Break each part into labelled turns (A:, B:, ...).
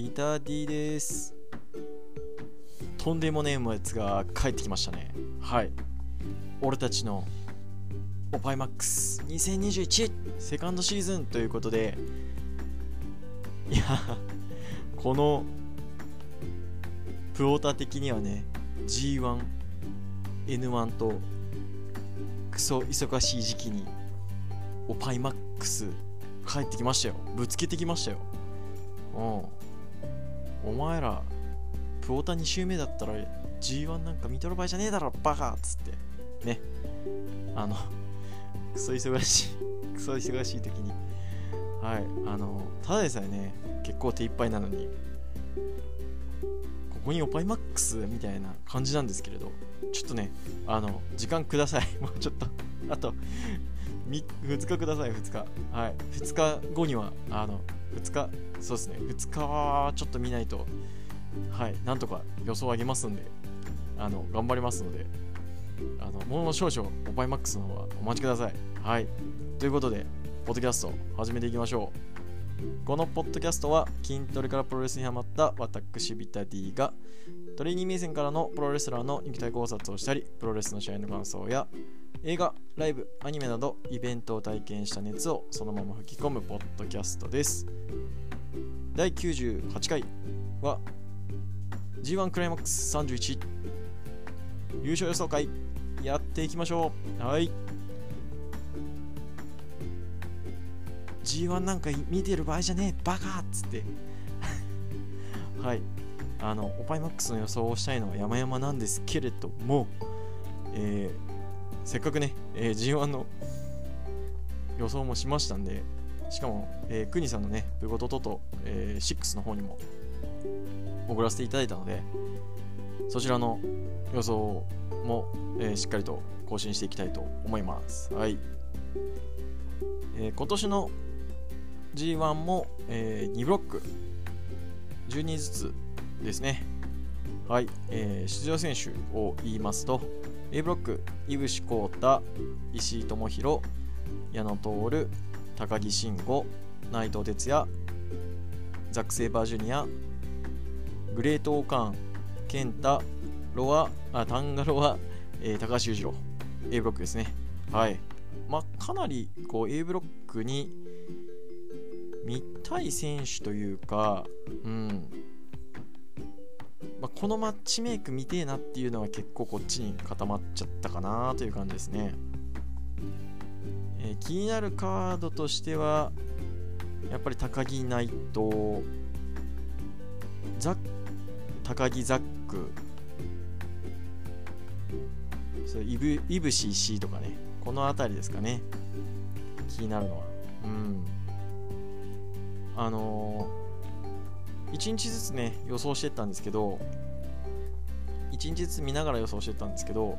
A: ビター D です。とんでもねえやつが帰ってきましたね。はい。俺たちのオパイマックス。2021セカンドシーズンということで。いやこのプオーター的にはね G1、N1 とクソ忙しい時期にオパイマックス帰ってきましたよ。ぶつけてきましたよ。うんお前らプオタ2周目だったら G1 なんか見とる場合じゃねえだろバカっつって。ね。あのクソ忙しい クソ忙しい時に。はい。あのただでさえね結構手一杯なのにここにオパイマックスみたいな感じなんですけれどちょっとねあの時間ください。もうちょっとあと2日ください2日。はい。2日後にはあの2日そうですね。2日はちょっと見ないとはい。なんとか予想を上げますんであの頑張りますのであのもう少々オパイマックスの方はお待ちください。はい。ということでポッドキャスト始めていきましょう。このポッドキャストは筋トレからプロレスにハマった私ビタディがトレーニー目線からのプロレスラーの肉体考察をしたりプロレスの試合の感想や映画、ライブ、アニメなどイベントを体験した熱をそのまま吹き込むポッドキャストです。第98回は G1 クライマックス31優勝予想会やっていきましょう。はい。G1 なんか見てる場合じゃねえバカっつって。はい。あのオパイマックスの予想をしたいのは山々なんですけれども、えー、せっかくね、えー、G1 の予想もしましたんでしかも、えー、クニさんのねブゴトトと、えー、6の方にも送らせていただいたのでそちらの予想も、えー、しっかりと更新していきたいと思います。はい、えー、今年の G1 も、えー、2ブロック12ずつですね。はい、えー、出場選手を言いますと A ブロック井伏浩太石井智弘矢野徹高木慎吾内藤哲也ザック・セイバージュニアグレート・オーカーン健太ロアあタンガロア、えー、高橋裕次郎。A ブロックですね。はい。まあかなりこう A ブロックに見たい選手というかうん。まあ、このマッチメイク見てえなっていうのは結構こっちに固まっちゃったかなという感じですね、えー、気になるカードとしてはやっぱり高木ナイト。ザ高木ザック。そうイブイブシ石井とかね。この辺りですかね。気になるのは。うん。あのー1日ずつね予想してったんですけど1日ずつ見ながら予想してたんですけど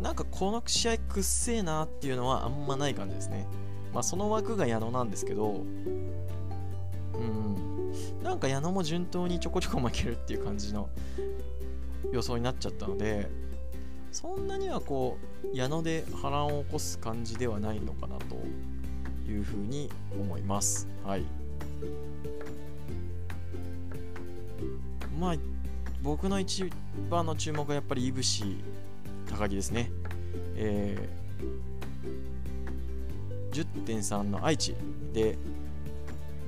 A: なんかこの試合くっせえなっていうのはあんまない感じですね。まあその枠が矢野なんですけどうん。なんか矢野も順当にちょこちょこ負けるっていう感じの予想になっちゃったのでそんなにはこう矢野で波乱を起こす感じではないのかなというふうに思います。はい。まあ僕の一番の注目はやっぱりいぶし高木ですね。えー、10.3の愛知で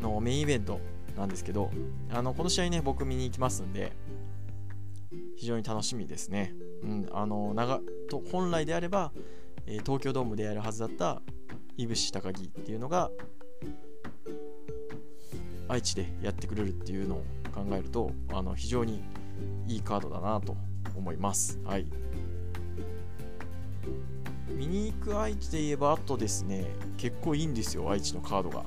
A: のメインイベントなんですけど、あのこの試合ね、僕見に行きますんで、非常に楽しみですね。うん、あの長と本来であれば、えー、東京ドームでやるはずだったいぶし高木っていうのが愛知でやってくれるっていうのを考えるとあの非常にいいカードだなと思います。はい。見に行く愛知で言えばあとですね結構いいんですよ愛知のカードが、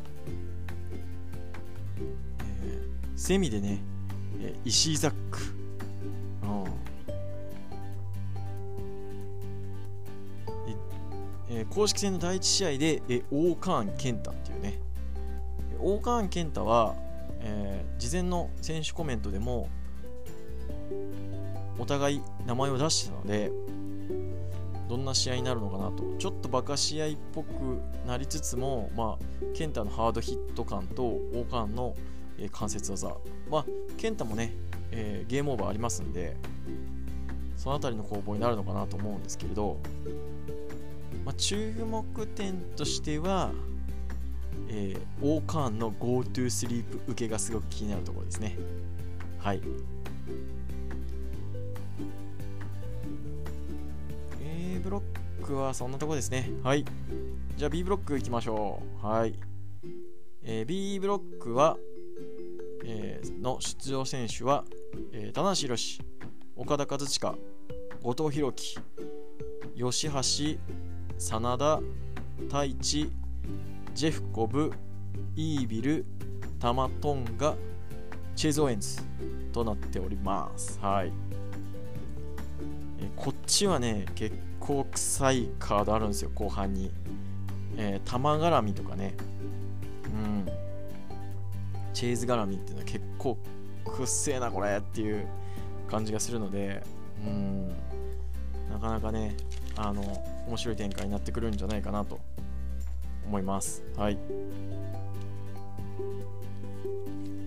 A: えー、セミでね、えー、石井ザック、うんえー、公式戦の第1試合で、えー、オーカーン健太っていうねオーカーン健太はえー、事前の選手コメントでもお互い名前を出してたのでどんな試合になるのかなと。ちょっとバカ試合っぽくなりつつも、まあ、ケンタのハードヒット感とオーカーンの、えー、関節技。まあ健太もね、えー、ゲームオーバーありますんでその辺りの攻防になるのかなと思うんですけれど、まあ、注目点としては、えー、オーカーンの GoTo スリープ受けがすごく気になるところですね。はい。A ブロックはそんなとこですね。はい。じゃあ B ブロックいきましょう。はい。えー、B ブロックは、えー、の出場選手は、えー、棚橋宏岡田和親後藤弘樹吉橋真田太一ジェフコブイービルタマトンガチェゾーエンズとなっております。はい。えこっちはね結構臭いカードあるんですよ後半に。えー、玉絡みとかね。うん。チェイズ絡みっていうのは結構くっせえなこれっていう感じがするのでうん。なかなかねあの面白い展開になってくるんじゃないかなと思いますはい、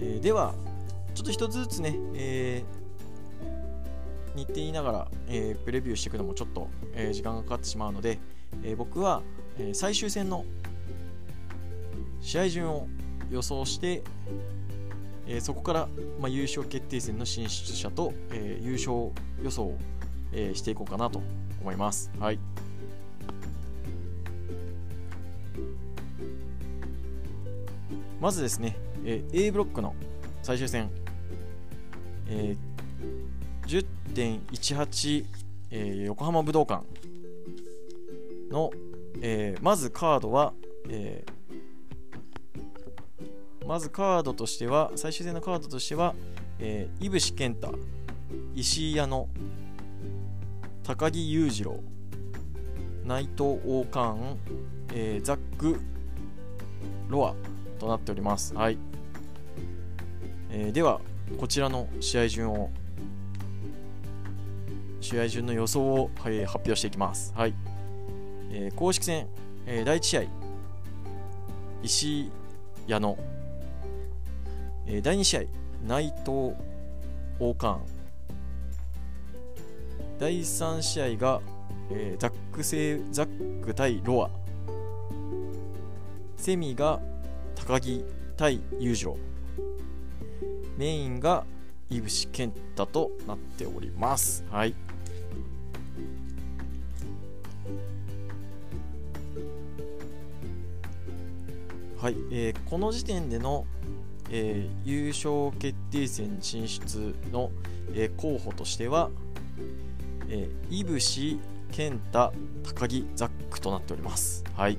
A: えー、ではちょっと一つずつね、えー、日程言いながら、えー、プレビューしていくのもちょっと、えー、時間がかかってしまうので、え僕は、え最終戦の試合順を予想して、えー、そこから、まあ、優勝決定戦の進出者と、えー、優勝予想を、えー、していこうかなと思います。はい。まずですね、えー、A ブロックの最終戦、えー、10.18、えー、横浜武道館の、えー、まずカードは、えー、まずカードとしては最終戦のカードとしては、えー、井伏健太石井矢野高木裕次郎内藤王冠、えー、ザックロアとなっております。はい、えー、ではこちらの試合順を試合順の予想を、はい、発表していきます。はい、えー、公式戦、えー、第1試合。石井矢野えー、第2試合、内藤王冠。第3試合が、えー、ザックセザック対ロア。セミが高木対裕次郎。メインが井伏健太となっております。はい。はい、えー、この時点でのえー、優勝決定戦進出の、えー、候補としては、えー、井伏、健太、高木、ザックとなっております。はい。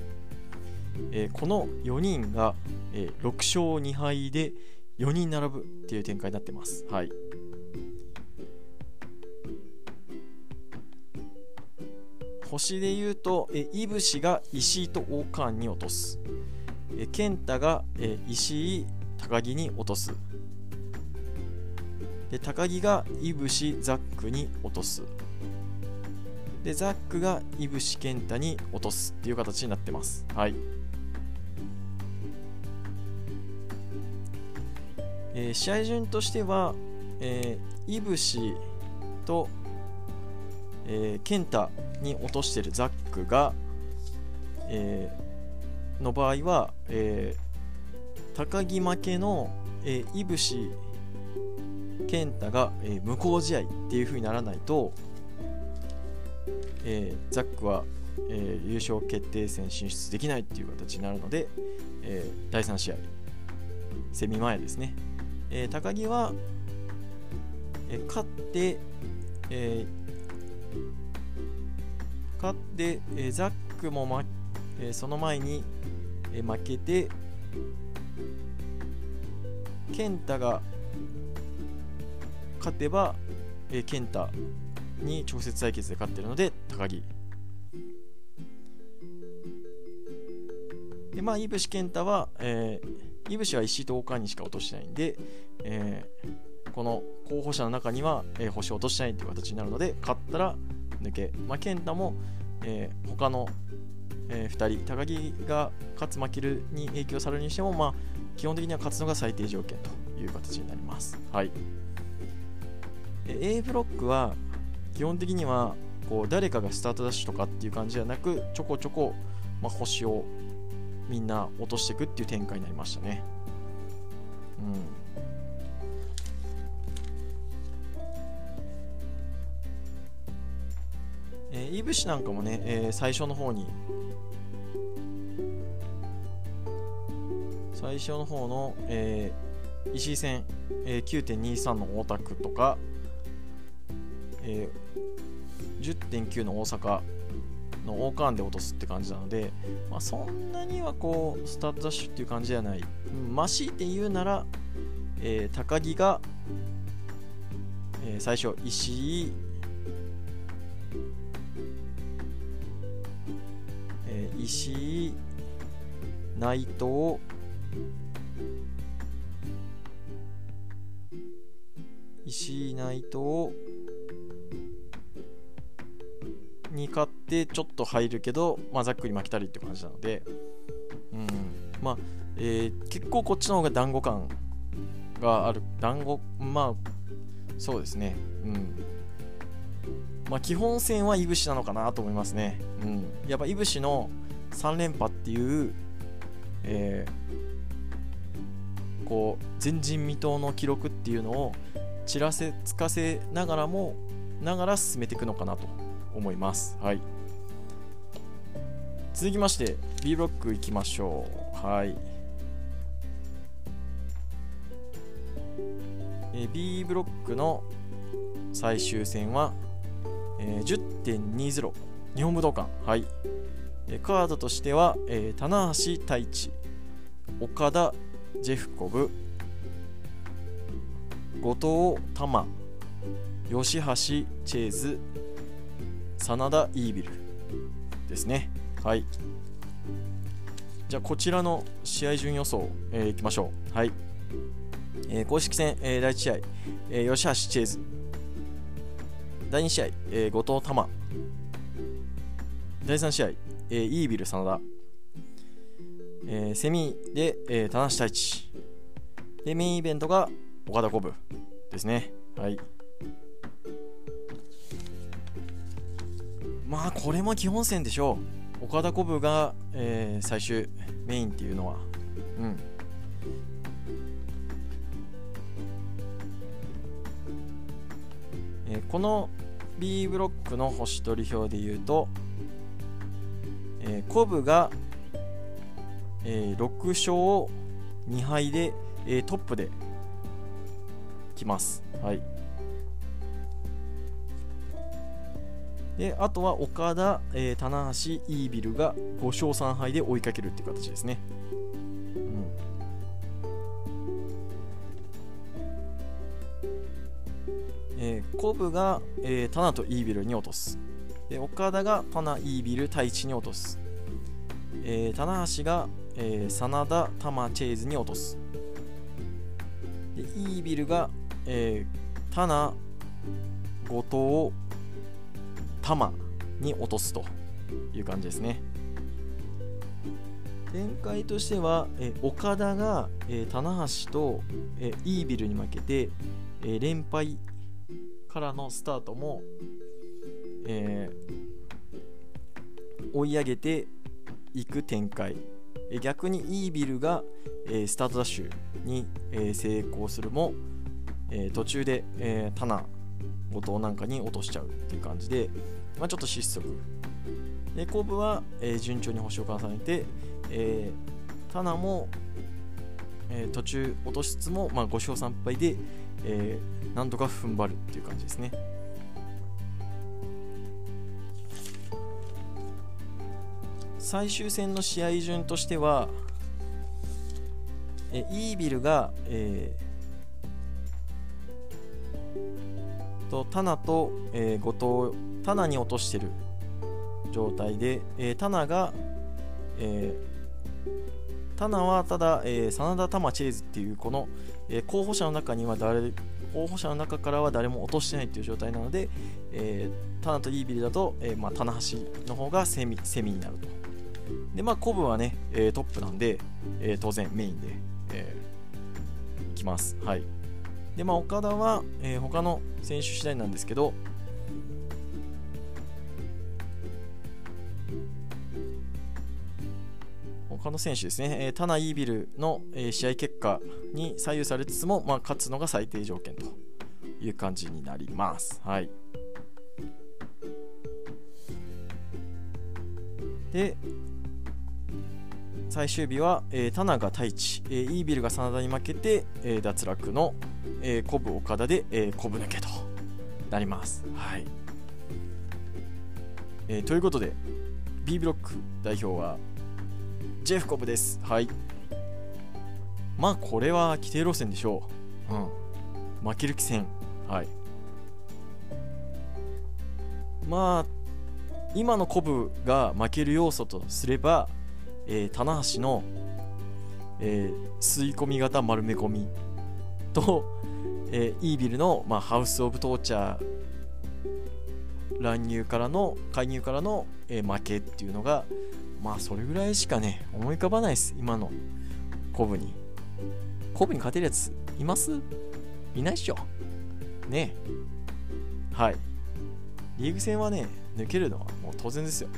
A: えー、この4人が、えー、6勝2敗で4人並ぶっていう展開になってます。はい。星で言うと、えー、井伏が石井と王冠に落とす。えー、健太が、えー、石井、高木に落とすで高木がいぶしザックに落とすでザックがいぶし健太に落とすっていう形になってますはいえー、試合順としては、えー、いぶしと、えー、健太に落としてるザックが、えー、の場合は、え高木負けの、えー、いぶし健太が、えー、無効試合っていう風にならないと、えー、ザックは、えー、優勝決定戦進出できないっていう形になるので、え、第3試合セミ前ですね、えー、高木は、えー、勝って、えー、勝って、えー、ザックも、まえー、その前に、えー、負けて健太が勝てば、えー、健太に直接対決で勝ってるので高木。でまあいぶし健太は、えー、いぶしは石井と岡にしか落としてないんで、えー、この候補者の中には、えー、星を落としてないという形になるので勝ったら抜け、まあ、健太も、えー、他の、えー、2人高木が勝つ負けるに影響されるにしても、まあ、基本的には勝つのが最低条件という形になります。はい、A ブロックは基本的にはこう誰かがスタートダッシュとかっていう感じではなくちょこちょこ、まあ、星をみんな落としていくっていう展開になりましたね。うんえー、いぶしなんかもね、えー、最初の方に最初の方の、えー、石井戦、えー、9.23の大田区とか、えー、10.9の大阪の王冠で落とすって感じなので、まあ、そんなにはこうスタートダッシュっていう感じではない、ましいて言うなら、えー、高木が、えー、最初石井石井内藤石井内藤に勝ってちょっと入るけど、まあ、ざっくり負けたりって感じなので、うん、まあ、えー、結構こっちの方が団子感がある。団子まあそうですね。うん。まあ基本戦はいぶしなのかなと思いますね。うん。やっぱいぶしの3連覇っていう、えー、こう前人未到の記録っていうのをちらせつかせながらもながら進めていくのかなと。思います。はい、続きまして B ブロックいきましょう。はい。え B ブロックの最終戦は、えー、10.20日本武道館。はいえ。カードとしては、えー、棚橋太一岡田ジェフコブ後藤玉吉橋チェーズ真田イービルですね。はい。じゃあこちらの試合順予想、えー、いきましょう。はい、えー、公式戦、えー、第1試合、えー、吉橋チェーズ。第2試合、えー、後藤玉。第3試合、えー、イービル真田、えー、セミで、えー、田無太一。でメインイベントが岡田コブですね。はい。まあこれも基本戦でしょう岡田コブが、えー、最終メインっていうのはうんえー、この B ブロックの星取り表で言うとえー、コブが、えー、6勝2敗で、えー、トップできます。はい。で、あとは岡田、えー、棚橋、イービルが5勝3敗で追いかけるっていう形ですね。えー、コブが、えー、タナとイービルに落とす。で岡田がパナ・イービル太一に落とす、えー、棚橋が、えー、真田タマチェーズに落とすでイービルが、えー、タナ後藤タマに落とすという感じですね。展開としては、え、岡田が、え、棚橋と、え、イービルに負けて、え、連敗からのスタートもえー、追い上げていく展開。逆にイービルが、え、スタートダッシュに、え、成功するも、え、途中で、えー、後藤なんかに落としちゃうっていう感じで、まあ、ちょっと失速。で後部は、えー、順調に星を重ねて、えー、タナも、えー、途中落としつつも、まあ、5勝3敗で、えー、なんとか踏ん張るっていう感じですね。最終戦の試合順としてはえイービルが、えー、とタナと、えー、後藤タナに落としてる状態で、えー、タナが、えー、タナはただ、えー、真田玉チェーズっていうこの、えー、候補者の中には誰候補者の中からは誰も落としてないっていう状態なので、えー、タナとイービルだと、えーまあ、棚橋の方がセミセミになると。で、まあ、コブはね、えー、トップなんで、えー、当然メインで、えきますはいでまあ岡田は、えー、他の選手次第なんですけど他の選手ですね、えー、タナ・イービルの、えー、試合結果に左右されつつも、まあ、勝つのが最低条件という感じになります。はい、で、最終日は、えー、タナが太一、えー、イービルが真田に負けて、えー、脱落の、えー、コブ岡田で、えー、コブ抜けとなります。はい、えー、ということで B ブロック代表はジェフコブです。はい。まあ、これは規定路線でしょう。うん。負ける気戦。はい。まあ、今のコブが負ける要素とすれば、えー、棚橋の、えー、吸い込み型丸め込みと、えー、イービルの、まあ、ハウス・オブ・トーチャー乱入からの介入からの、えー、負けっていうのがまあそれぐらいしかね思い浮かばないです今の。コブに。コブに勝てるやついます？いないっしょ。ねはい。リーグ戦はね抜けるのはもう当然ですよ。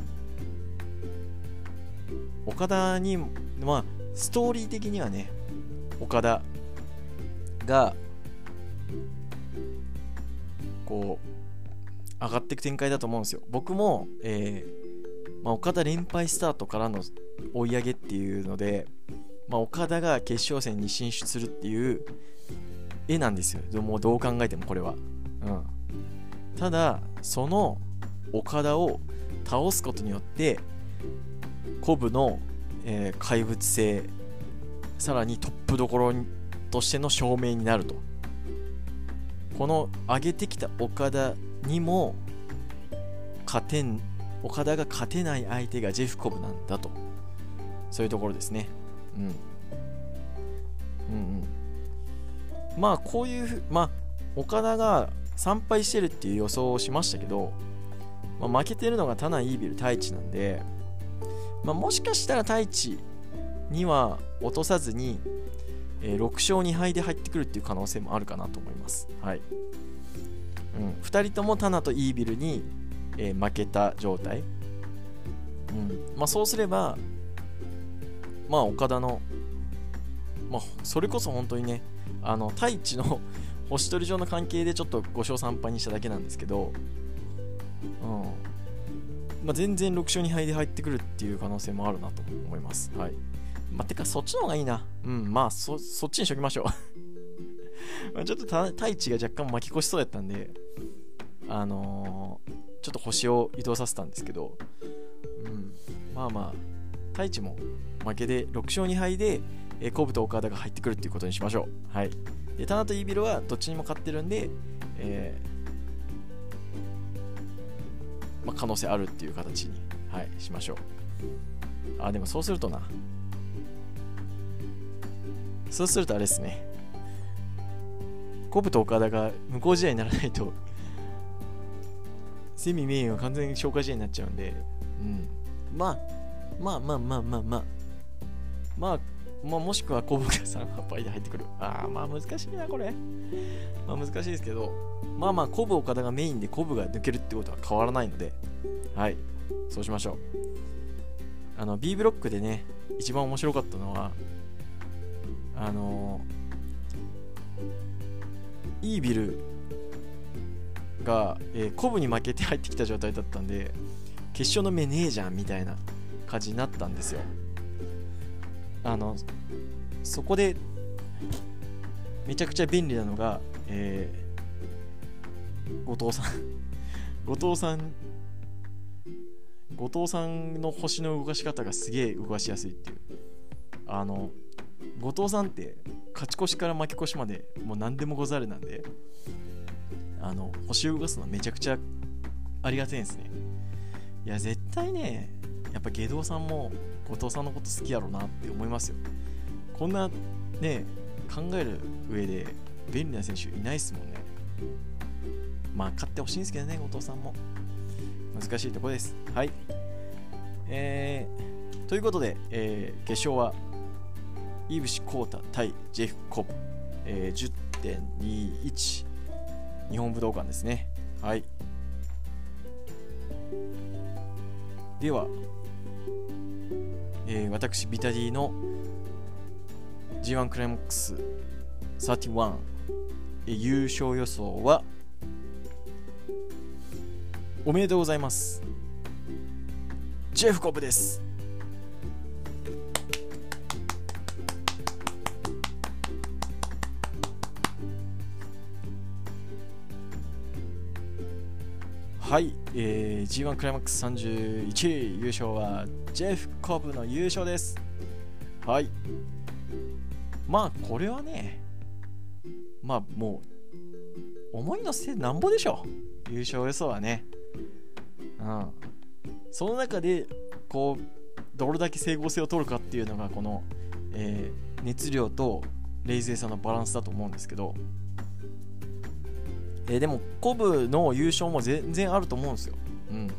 A: 岡田にまあストーリー的にはね岡田がこう上がっていく展開だと思うんですよ。僕も、えーまあ、岡田連敗スタートからの追い上げっていうので、まあ、岡田が決勝戦に進出するっていう絵なんですよ。もうどう考えてもこれは、うん、ただその岡田を倒すことによってコブの、えー、怪物性さらにトップどころとしての証明になると。この上げてきた岡田にも勝てん岡田が勝てない相手がジェフコブなんだと。そういうところですね。うん。うんうん。まあこういうまあ岡田が3敗してるっていう予想をしましたけど、まあ、負けてるのがタナ・イービル太一なんで、まあ、もしかしたら太一には落とさずに、えー、6勝2敗で入ってくるっていう可能性もあるかなと思います。はいうん、2人ともタナとイービルにえー、負けた状態、うんまあ、そうすれば、まあ、岡田の、まあ、それこそ本当にね、あの太一の 星取り上の関係でちょっと5勝3敗にしただけなんですけど、うんまあ、全然6勝2敗で入ってくるっていう可能性もあるなと思います。はい。まあ、てか、そっちの方がいいな。うん、まあ、そ、そっちにしときましょう ちょっと太一が若干巻き越しそうやったんで、あのー、ちょっと星を移動させたんですけど、うん、まあまあ太一も負けで6勝2敗で、えー、コブと岡田が入ってくるっていうことにしましょう。はい。で、タナとイービルはどっちにも勝ってるんで、えー、まあ、可能性あるっていう形に、はい、しましょう。あ、でもそうするとな。そうするとあれですね。コブと岡田が無効試合にならないとセミメインは完全に消化試合になっちゃうんで、うん。まあ、まあまあまあまあまあ、まあ、まあ、もしくはコブが3敗で入ってくる。ああ、まあ難しいな、これ。まあ難しいですけど、まあまあ、コブ岡田がメインでコブが抜けるってことは変わらないので、はい、そうしましょう。あの、B ブロックでね、一番面白かったのは、あのイービルが、えー、コブに負けて入ってきた状態だったんで決勝の目ねえじゃんみたいな感じになったんですよ。あのそこでめちゃくちゃ便利なのが、えー、後藤さん。後藤さん後藤さんの星の動かし方がすげえ動かしやすいっていう。あの後藤さんって勝ち越しから負け越しまでもう何でもござるなんであの星を動かすのめちゃくちゃありがたいですね。いや絶対ねやっぱ下道さんも後藤さんのこと好きやろうなって思いますよ。こんなね考える上で便利な選手いないっすもんね。まあ勝ってほしいんですけどね後藤さんも。難しいとこです。はい。えー、ということで、えー、決勝はイブシ・コータ対ジェフ・コブえー、10.21日本武道館ですね。はい。では、えー、私ビタディの G1 クライマックス31、えー、優勝予想はおめでとうございます。ジェフコブです。はい、えー、G1 クライマックス31位優勝はジェフ・コブの優勝です。はい。まあこれはねまあもう思いのせいなんぼでしょう。優勝予想はね。うん。その中でこうどれだけ整合性を取るかっていうのがこの、えー、熱量と冷静さのバランスだと思うんですけど。えー、でもコブの優勝も全然あると思うんですよ。うん、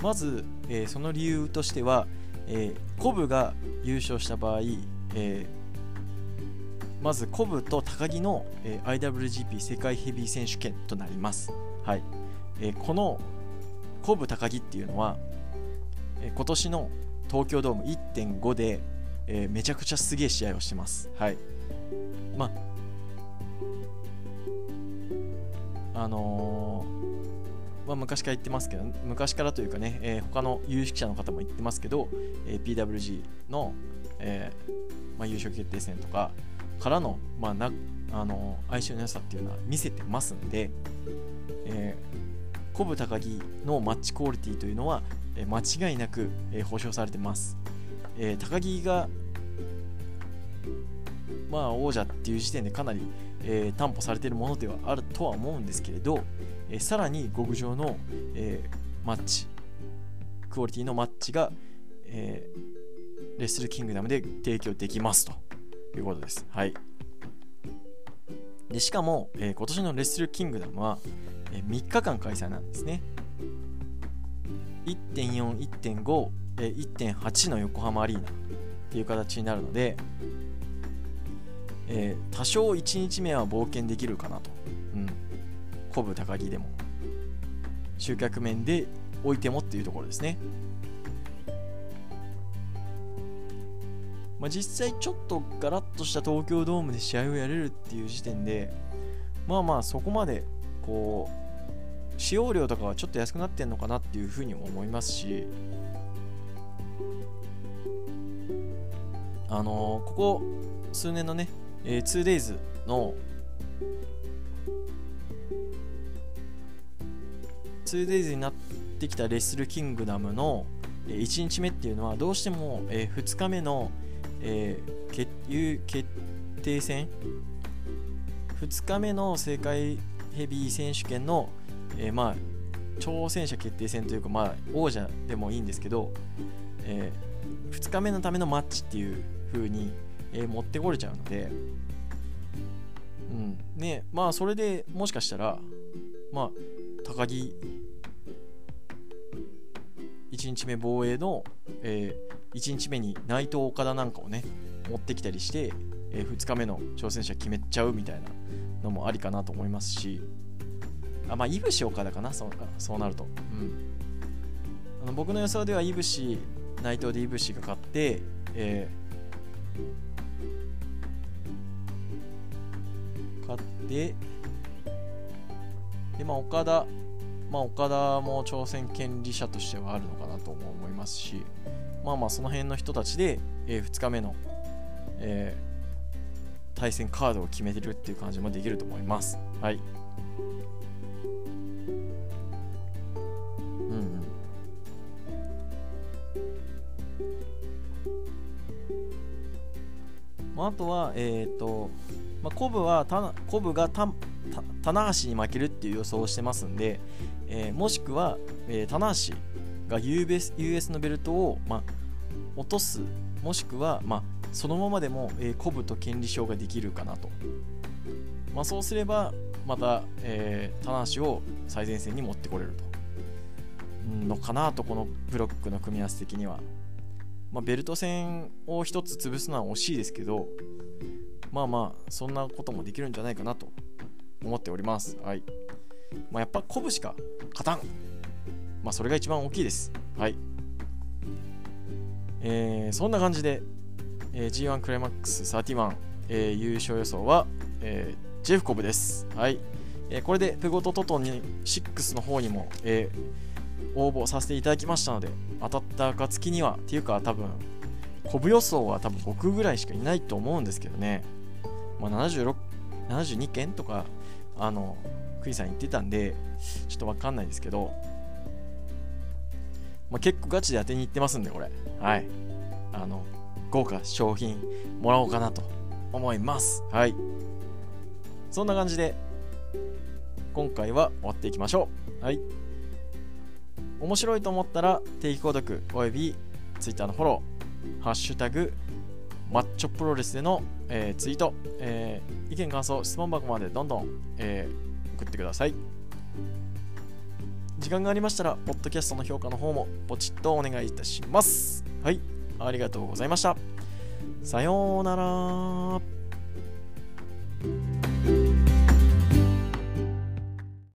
A: まず、えー、その理由としては、えー、コブが優勝した場合、えー、まずコブと高木の、えー、IWGP 世界ヘビー選手権となります。はいえー、このコブ高木っていうのは、えー、今年の東京ドーム1.5で、えー、めちゃくちゃすげえ試合をしてます。はいまああのー、まあ、昔から言ってますけど昔からというかね、えー、他の有識者の方も言ってますけど、えー、PWG の、えまあ、優勝決定戦とかからの,、まあなあの相性の良さっていうのは見せてますんで、えー、コブ高木のマッチクオリティというのは、え間違いなく、え保証されてます、え高木がまあ王者っていう時点でかなりえー、担保されているものではあるとは思うんですけれど、え、さらに極上の、えー、マッチクオリティのマッチが、えレッスルキングダムで提供できますということです。はい、でしかも、え今年のレッスルキングダムは、え3日間開催なんですね。1.4、1.5、え1.8の横浜アリーナっていう形になるので、えー、多少1日目は冒険できるかなと、うん、鼓舞高木でも。集客面でおいてもっていうところですね、まあ、実際ちょっとガラッとした東京ドームで試合をやれるっていう時点でまあまあそこまでこう使用量とかはちょっと安くなってんのかなっていうふうにも思いますしあのー、ここ数年のねえ、2days の 2days になってきたレッスルキングダムの1日目っていうのはどうしても、2日目の、えー、決決定戦2日目の世界ヘビー選手権の、えー、まあ挑戦者決定戦というか、まあ、王者でもいいんですけど、えー、2日目のためのマッチっていう風にえー、持ってこれちゃうので、うん。ね、まあそれでもしかしたら、まあ、高木。1日目防衛の、えー、1日目に内藤岡田なんかをね持ってきたりして、えー、2日目の挑戦者決めちゃうみたいなのもありかなと思いますし。あまあいぶし岡田かなそうそうなると、うん、あの僕の予想ではいぶし内藤でいぶしが勝って、えー勝ってでまあ岡田まあ岡田も挑戦権利者としてはあるのかなとも思いますしまあまあその辺の人たちで、えー、2日目の、えー、対戦カードを決めてるっていう感じもできると思います。はい。うんまあ、あとは、えっ、ー、と、まあ、コブはコブがた棚橋に負けるっていう予想をしてますんで、えー、もしくは、えー、棚橋が US, US のベルトを、ま、落とすもしくは、ま、そのままでも、えー、コブと権利証ができるかなと、ま、そうすればまた、えー、棚橋を最前線に持ってこれると。のかなとこのブロックの組み合わせ的には、ま、ベルト戦を1つ潰すのは惜しいですけどまあまあそんなこともできるんじゃないかなと。思っております。はい。まあ、やっぱ鼓舞しか。勝たん。まあそれが一番大きいです。はい。えー、そんな感じで、えー、G1 クライマックス31、えー、優勝予想は、えー、ジェフコブです。はい。えー、これでプゴトトトに6の方にも、えー、応募させていただきましたので当たった暁にはっていうか多分コブ予想は多分僕ぐらいしかいないと思うんですけどね、まあ、76 72件とかあのクイさん言ってたんでちょっとわかんないですけど、まあ、結構ガチで当てに行ってますんでこれ。はい。あの豪華商品もらおうかなと思います。はい。そんな感じで今回は終わっていきましょう。はい。面白いと思ったら定期購読および Twitter のフォロー、ハッシュタグ、マッチョプロレスでの、えー、ツイート、えー、意見感想、質問箱までどんどん、えー、送ってください。時間がありましたら、ポッドキャストの評価の方もポチッとお願いいたします。はい、ありがとうございました。さようなら。